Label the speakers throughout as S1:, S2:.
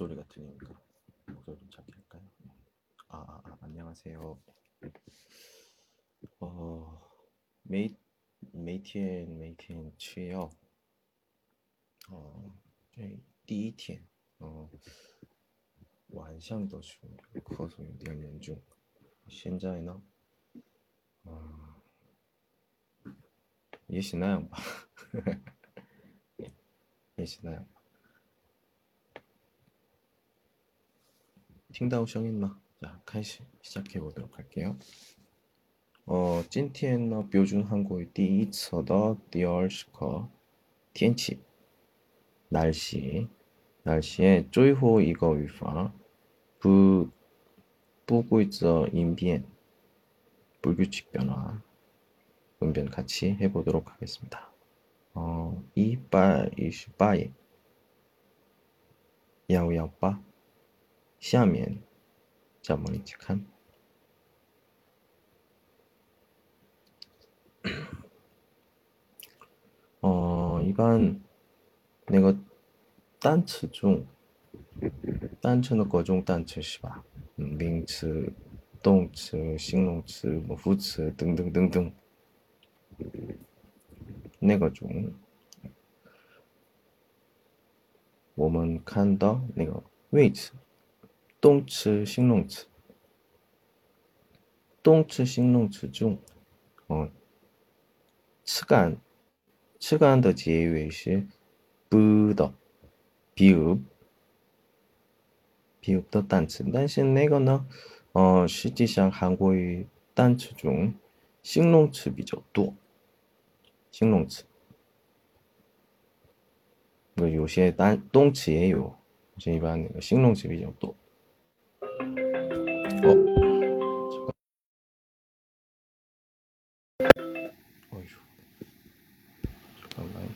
S1: 목소리가 들리니까 목소리 좀 작게 할까요? 아, 아, 아 안녕하세요. 어, 메이 메이티엔 메이티엔 七号，哦，这第一天，哦，晚上的时候咳嗽有点严重，现在呢，嗯，也是那样吧，也是那样吧。 听到声音吗？ 자, 开始 시작해 보도록 할게요. 어, 今天呢标准韩国第一册的第二十课天气 날씨 날씨의 最后一个语法 부, 부구이저 인변 불규칙 변화 응변 같이 해보도록 하겠습니다. 어, 이빨 이시빠이 야우야빠 下面，咱们一起看。哦，一般那个单词中，单纯的各种单词是吧？嗯，名词、动词、形容词、模副词等等等等。那个中，我们看到那个位置。动词、形容词。动词、形容词中，哦，词干词干的结尾是不的，比如比如的单词，但是那个呢，呃，实际上韩国语单词中形容词比较多，形容词，那有些单动词也有，这一般那个形容词比较多。 哦。 어휴. 잠깐만.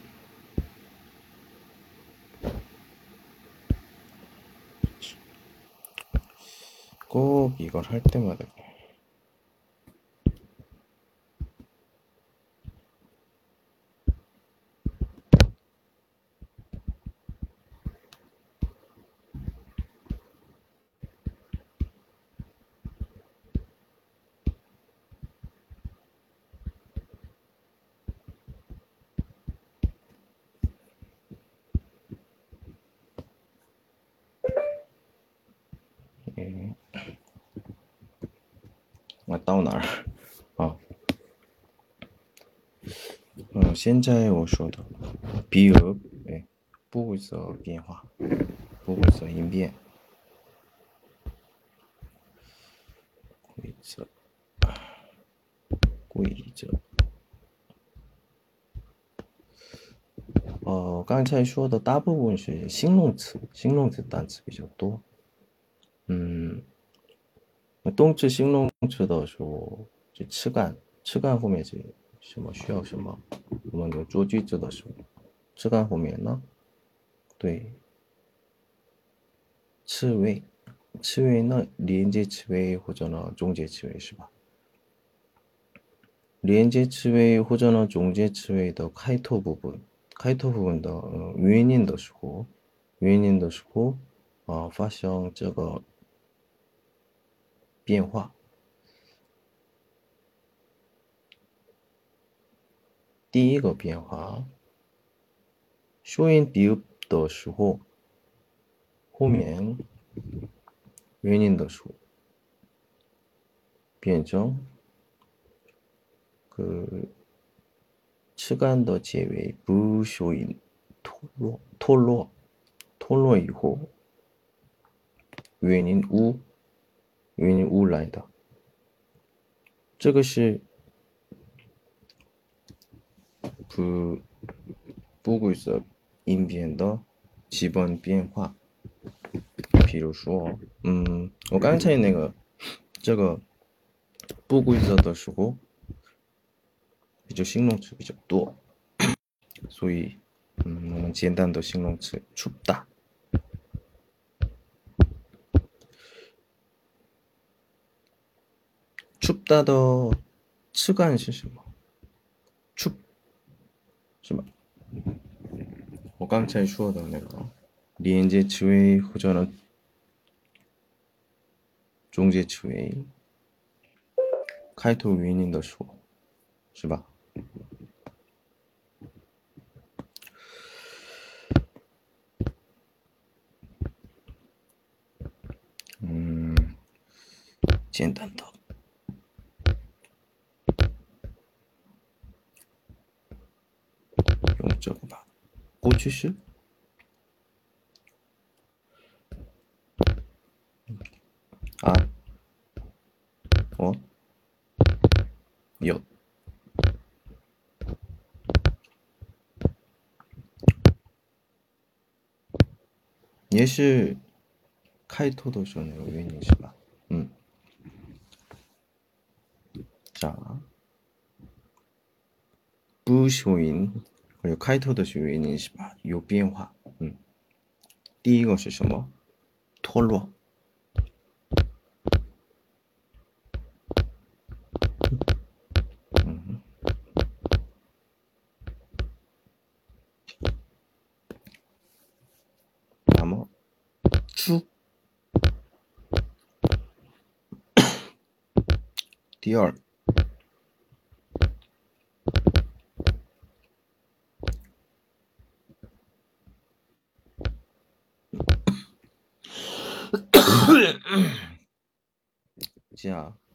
S1: 꼭 이걸 할 때마다 到哪儿？啊，嗯，现在我说的，比如，哎，不规则变化，不规则应变，规则，规则。哦，刚才说的大部分是形容词，形容词单词比较多。嗯，动词、形容词的时候，这词干，词干后面是什么需要什么？我们有做句子的时候，词干后面呢，对，词尾，词尾呢连接词尾或者呢中间词尾是吧？连接词尾或者呢中间词尾的开头部分，开头部分的呃原因的时候，原因的时候啊发生这个。变化。第一个变化，收音低的时候，后面原因的时候，变成个시干的结尾不收于脱落脱落脱落以后，原因无原因无来的，这个是。 不不规则应变的基本变化。比如说，嗯，我刚才那个这个不规则的时候，比较形容词比较多，所以，嗯，我们简单的形容词춥다 춥다 더 츠간是什么？ 춥是吧？我刚才说的那个 连接词尾或者呢中介词尾，开头原因的说，是吧？嗯，简单的。 70? 아, 어, 엿. 예시 카이토도 전에 웬이시라. 음. 자, 부쇼인 有开头的时候原因是吧？有变化。嗯，第一个是什么？脱落。嗯，那么猪 第二，자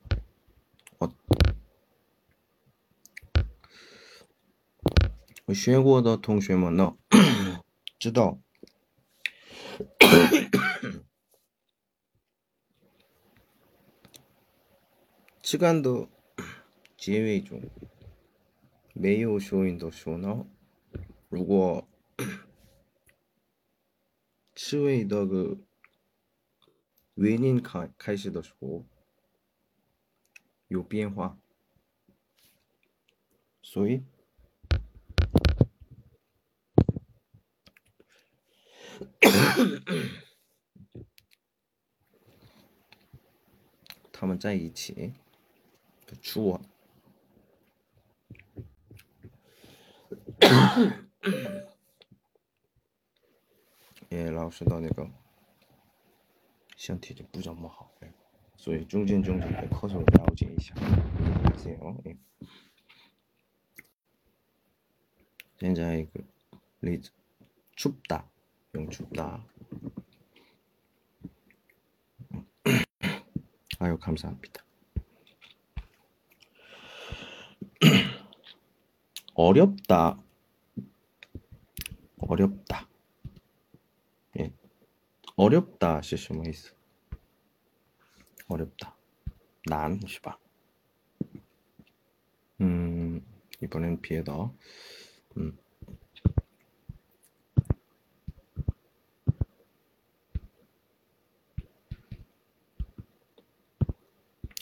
S1: 学过的同学们呢，知道시간的结尾中没有收音的时候呢，如果词尾的个原因开开始的时候有变化，所以 他们在一起的出啊。也 老师的那个身体就不怎么好，哎，所以中间中间的课程了解一下，了解哦，哎。现在一个例子，춥다 영춥다. 아유 감사합니다. 어렵다. 어렵다. 예. 어렵다 시시모 있어. 어렵다. 난 시바. 음 이번엔 비해 더 음.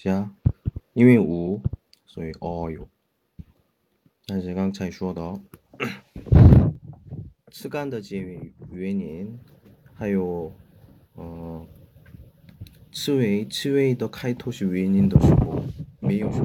S1: 加，因为五，所以哦哟。但是刚才说的吃干的结尾原因。还有，嗯，刺猬刺猬的开头是原因的时候，没有说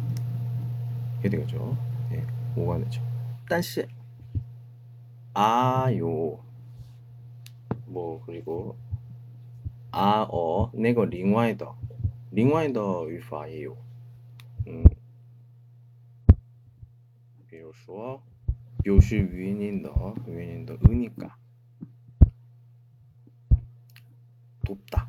S1: 이게 되겠죠. 예, 오가 되죠. 但是 아요. 뭐 그리고 아어 那个另外的另外的语法也有。嗯，比如说表示原因的原因的 으니까 돕다.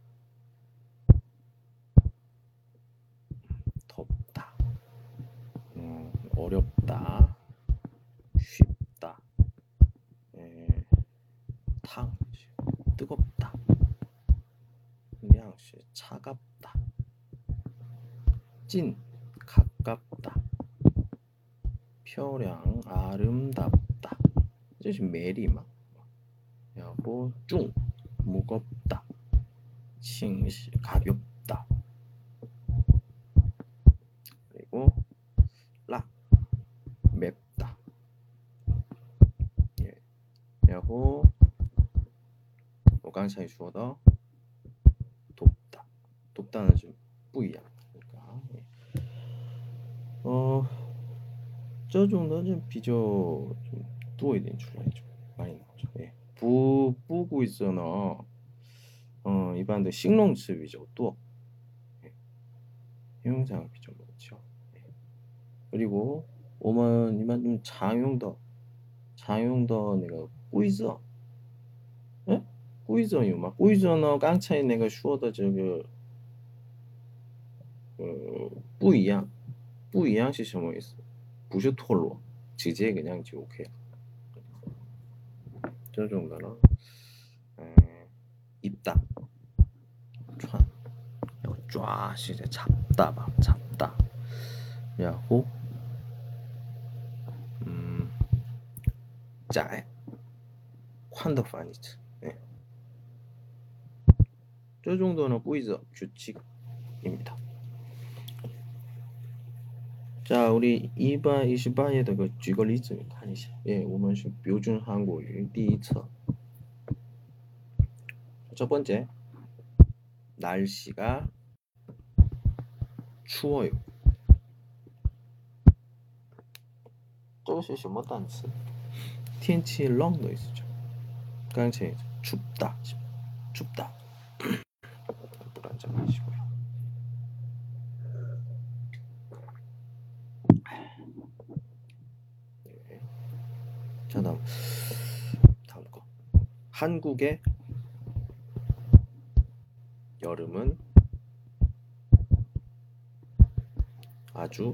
S1: 어렵다. 쉽다. 에, 탕. 뜨겁다. 그냥 차갑다. 찐. 가깝다. 표량 아름답다. 이제 메리마. 여보 중 무겁다. 칭시 가볍다. 하고 뭐刚才 주어다 돕다. 돕다는 좀 뿌이야. 그러니까 예. 어这种呢就比较좀多一点出来좀 많이 나오죠. 예. 부, 부고 있잖아 어 일반 데形容词 위주 또. 예. 형용사 비죠 그렇죠. 예. 그리고 오만 이만 좀 장용더 장용더 내가 꾸이저? 응? 꾸이저요 막 꾸이저너 깡차이 내가 슈어다 저그 어, 뿌이양? 뿌이양 시셔뭐 있어? 부셔 톨로. 지제 그냥 지 오케이. 저 정도로 음, 입다. 쫙 이거 쫙 이제 잡다 막 잡다. 야호. 음. 짜에. 窄，宽的翻译词，哎，这种的呢规则규칙입니다 자， 우리228页的个举个例子看一下，예我们是标准韩国语第一册。첫 번째, 날씨가 추워요. 这个是什么单词？天气冷的意思 그렇지 춥다. 춥다. 물한잔 마시고요. 네. 자 다음. 다음 거. 한국의 여름은 아주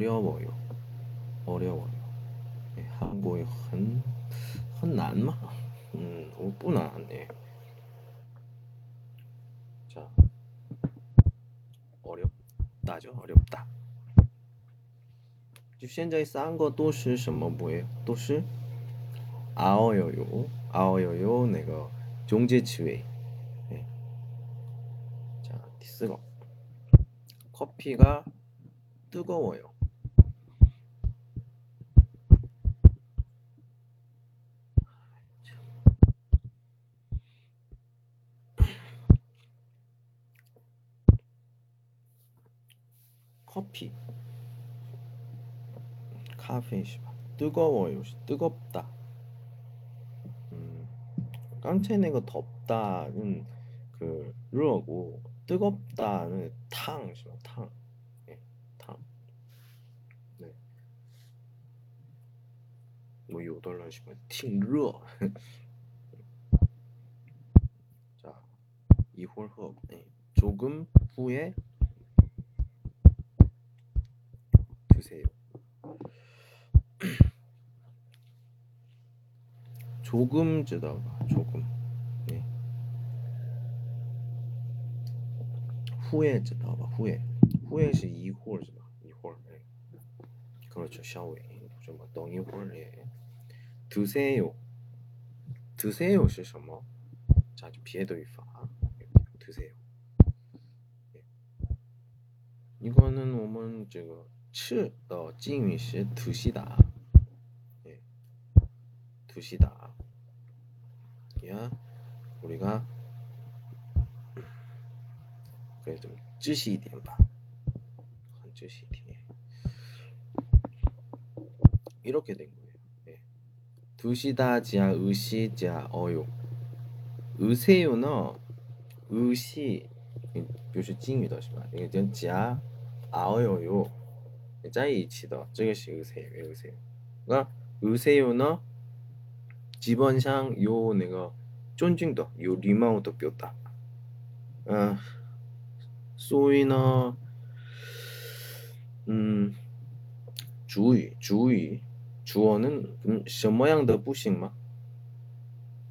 S1: 어려워요. 어려워요. 네, 한국의 헌, 헌난마? 음, 오쁘나, 네. 자, 어렵다죠, 어렵다. 就现在三个都是什么 뭐예요? 都是 아어요요, 아어요요, 내가 종제치웨이. 네. 자, 디스거. 커피가 뜨거워요. 커피 카페이시바 뜨거워요 뜨겁다 음, 깡체네가 덥다는 그 르어고 뜨겁다는 탕, 탕, 예, 탕. 네. 뭐 요덜러시면 팅르어. 자, 이홀허. 네. 조금 후에 주세요. 조금 쯔다가 조금 네. 후에 쯔다가 후에 후에是 이홀是吧 이홀 네. 그렇죠 샤오웨이 좀 어떤 이홀 예. 드세요 드세요 是什么？자别的语法 드세요. 예. 이거는 我们这个 吃的 찡语是 드시다. 예. 드시다. 야, 우리가 그래 좀 쯔시 이点 봐. 한 쯔시 이点. 이렇게 된 거예요. 예. 드시다 지야 의시 지야 어요. 의세요는 의시 就是敬语的是吧？那个叫加 아어 요 在一起的这个是의세 의세가 의세요는基本上 요 내가 존중도 요礼貌的表达 아, 所以呢，嗯，主语主语主어는 음, 什么样的不行吗？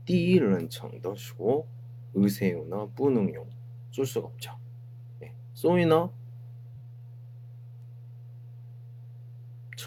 S1: 第一人称的时候， 의세요나 부능용 쓸 수가 없죠. 네. 所以呢,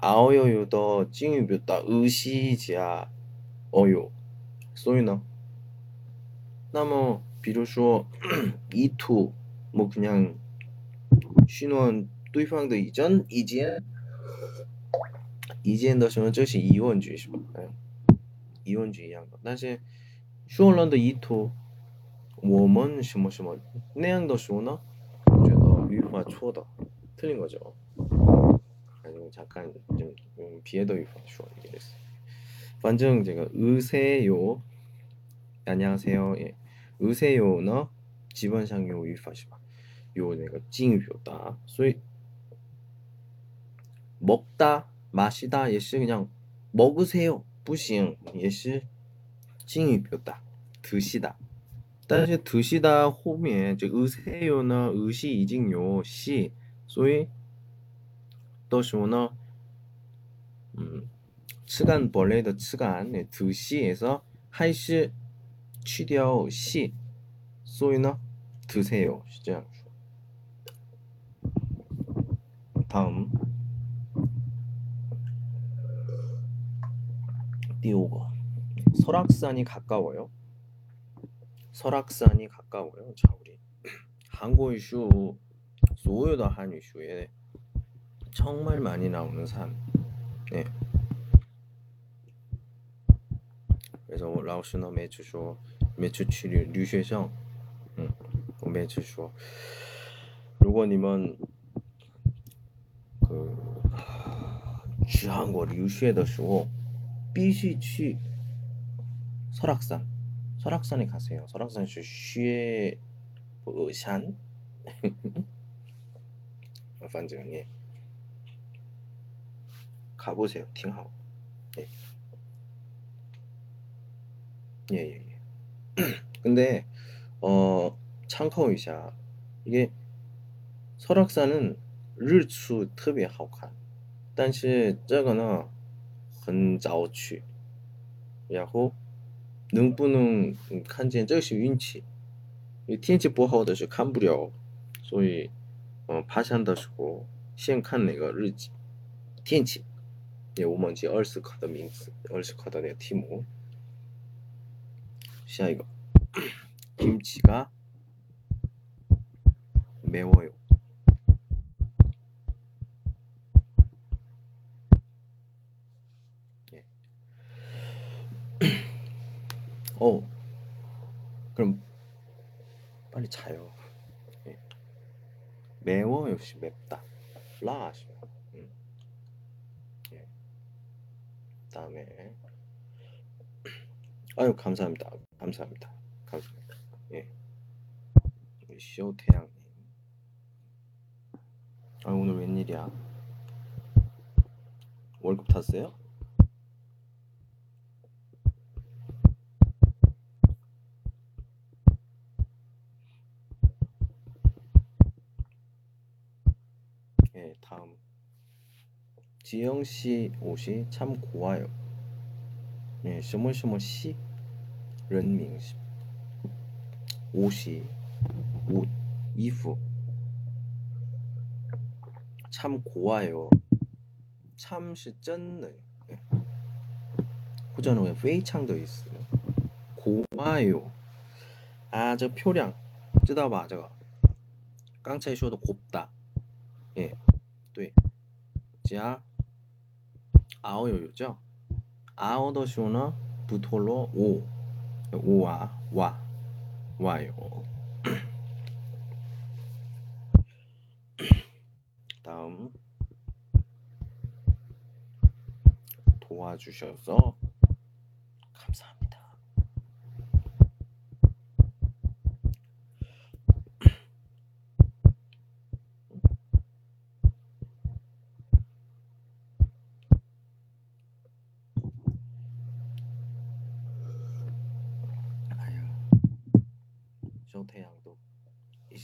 S1: 아어요요더 찡유뷰다 의시지야 어요. 所以呢那么比如说意图뭐 그냥 신원 对方的 이전 이젠 이젠 的时候这是疑问句是吧？哎，疑问句一样的。但是说人的意图我们什么什么那样的时候呢？我觉得语法错的， 틀린 거죠. 아니면 잠깐 좀 음, 비에더语法 说 이랬어요. 反正 제가 의세요 안녕하세요. 예. 의세요는 기본상 요语法是吧? 요 내가 敬语表达. 所以 먹다, 마시다 也是 그냥 먹으세요. 不行也是敬语表达. 드시다. 但是 드시다 后面这 의세요는 의시 이징요 시, 所以 到时候呢, 음, 吃干 벌레의 吃干 네, 드시에서 还是去掉 시, 所以呢 드세요. 是这样说. 다음 第五个 설악산이 가까워요. 설악산이 가까워요. 자, 우리 한국어 슈, 所有的 한유 슈에 정말 많이 나오는 산. 네. 그래서 老师呢每次说每次去留留学生嗯我每次说如果你们그去韩国留学的时候必须去 설악산 설악산에 가세요. 설악산 슈에 산 반正 예. 가보세요. 挺好. 예. 예, 예, 예. 근데 어 참고 이샤 이게 설악산은 日出特别好看但是这个呢很早去然后能不能看见这是运气因为天气不好的是看不了所以嗯爬山的时候先看那个日记天气 也我忘记二十课的名字二十课的那个题目下一个 김치가 매워요. 예. 어, 그럼 빨리 자요. 예. 매워 역시 맵다. 라 하시면. 다음에 아유 감사합니다. 감사합니다. 감사합니다. 예. 우리 쇼태양님. 아 오늘 웬일이야? 월급 탔어요? 예, 다음. 지영 씨 옷이 참 고와요. 예, 什么什么씨 人名옷이 옷衣服 참 고와요. 참是 真的 호전어에 非常的意思 고와요. 아, 저 표량 知道吧?这个刚才说的 곱다. 예. 对. 자, 아오요요죠. 아오더쇼나 부톨로 오 오와 와 와요. 다음 도와주셔서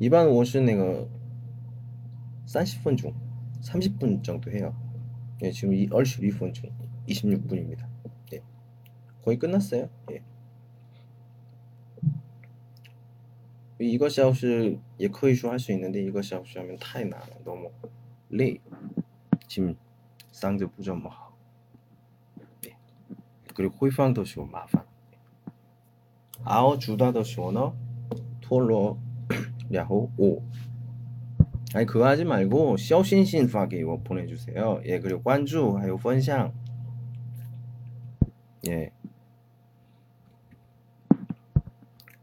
S1: 일반 워싱은 30분 중 30분 정도 해요. 예, 지금 이 얼씨 2분 중 26분입니다. 예. 거의 끝났어요. 예. 이것이 아웃이 예커이슈 할 수 있는데 이것이 아웃이 하면 타이나 너무 레이 지금 쌍드 부전 뭐 예. 그리고 호이팡 도시고 마판 아어 주다 도시오너 토로 야호 오. 아니 그거 하지 말고 쇼신신하게 이거 보내주세요. 예 그리고 관주 하요 펀샹 예.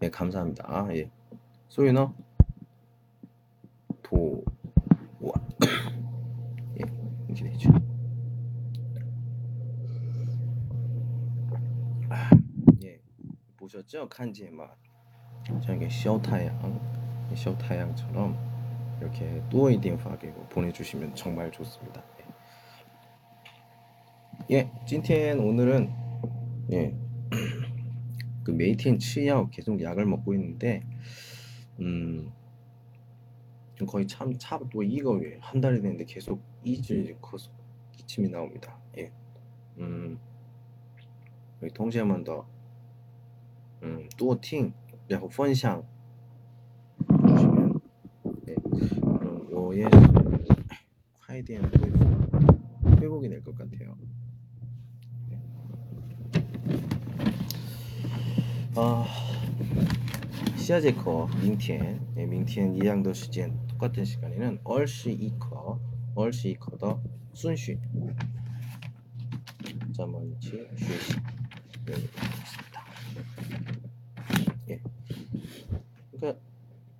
S1: 예 감사합니다. 아, 예. 소윤어 도 우와 예 이렇게 되죠. 아, 예 보셨죠 칸지의 맛 저게 쇼타양. 쇼타양처럼 이렇게 또이딩 파게 보내주시면 정말 좋습니다. 예, 찐텐 오늘은 예, 그 메이틴 치약 계속 약을 먹고 있는데 음 지금 거의 참 차도 이거 한 달이 됐는데 계속 이질 커서 기침이 나옵니다. 예, 음 여기 동시에만 더 음, 多听然后分享 거의 화에 대한 회복이 될 것 같아요. 네. 아, 시아제커 민티엔, 네, 민티엔 이양도 시즌 똑같은 시간에는 얼시 이커, 얼시 이커더 순쉬, 자먼치 쉬시 여기겠습니다. 예, 그러니까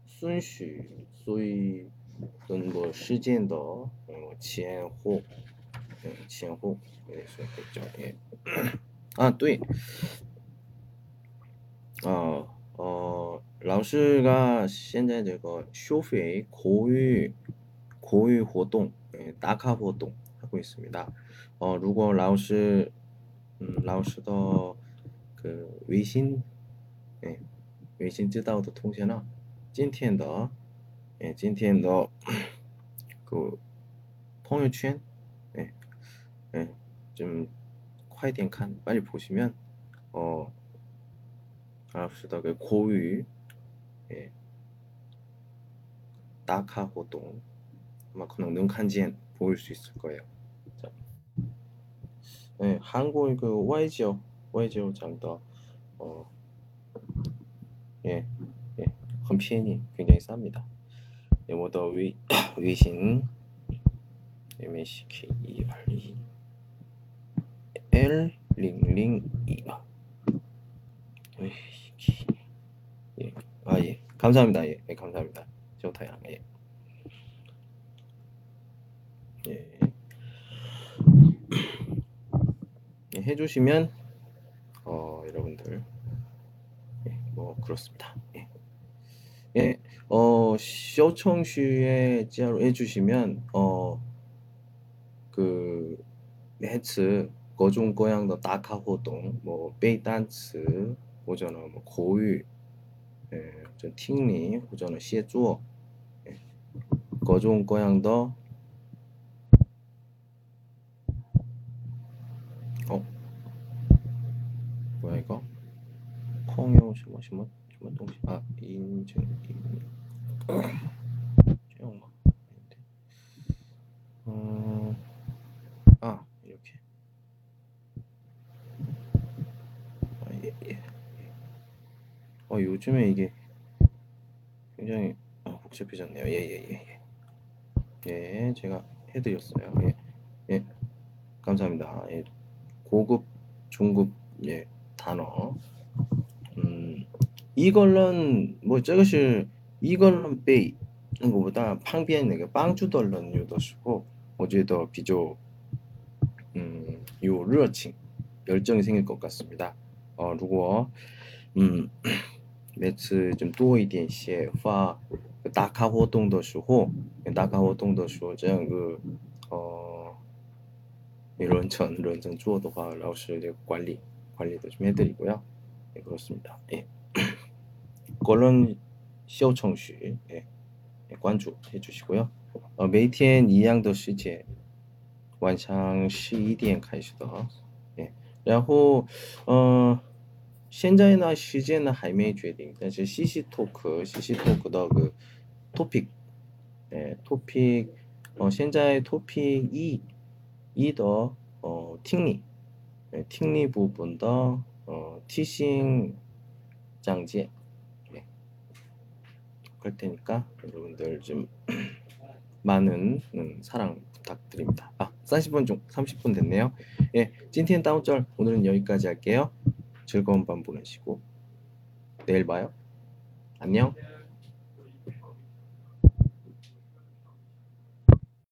S1: 순쉬, 소위 跟个时间的嗯前后，嗯前后也是比较诶啊对，啊呃老师가现在这个收费口语口语活动，诶打卡活动하고 있습니다. 어, 如果老师嗯老师的그微信， 예, 微信知道的同学呢？今天的， 哎，今天的个朋友圈，哎，哎，좀快点看，빨리보시면 어， 老师的그 고유， 예， 打卡活动， 아마可能能看见， 보일 수 있을 거예요. 자, 예, 한국 그 Y지역, Y지역 장더, 어, 예. 很便宜， 굉장히 쌉니다. 네모더 위, 위신 MSK 282 L002 예. 아, 예. 감사합니다. 예. 예 감사합니다. 쇼타양. 예. 예. 예. 해주시면 어 여러분들 예, 뭐 그렇습니다. 예. 예, 어, 쇼청슈에 자로 해주시면 어, 그 매츠 거종 고양도 다카호동 뭐 베이단츠 호전어 뭐 고유 예, 전 팅리 호전어 시에 쪼어 예, 거종 고양도 어? 뭐야 이거? 콩요 시뭐 시뭐? 기본 동시 아 인증 인증 채용막 어아 이렇게 아, 예, 예, 예. 어 요즘에 이게 굉장히 아, 복잡해졌네요 예예예예 예, 예. 예, 제가 해드렸어요 예 예. 감사합니다 예. 고급 중급 예 단어 음, 이걸런 뭐 저것이 이걸런 베이 이거보다 팡비엔 내가 빵주 덜런 유도 쓰고 어제도 비교 음, 요热情 열정이 생길 것 같습니다. 어, 如果 음, 每次좀多一点些发打卡活动的时候，打卡活动的时候，这样个呃，认真认真做的话，老师这个管理管理的좀 해드리고요. 네, 그렇습니다. 예. 그런 修程序 예. 예, 关注해주시고요呃，每天一样的时间，晚上十一点开始的啊。哎，然后，呃，现在呢时间呢还没决定，但是 CC Talk CC Talk 的个 topic，哎，topic，哦、现在 topic 一一的哦听力，哎，听力部分的呃题型讲解，예. 그럴 테니까 여러분들 좀 많은 음, 사랑 부탁드립니다. 아, 30분 중 30분 됐네요. 예, 찐티엔 다운절 오늘은 여기까지 할게요. 즐거운 밤 보내시고 내일 봐요. 안녕.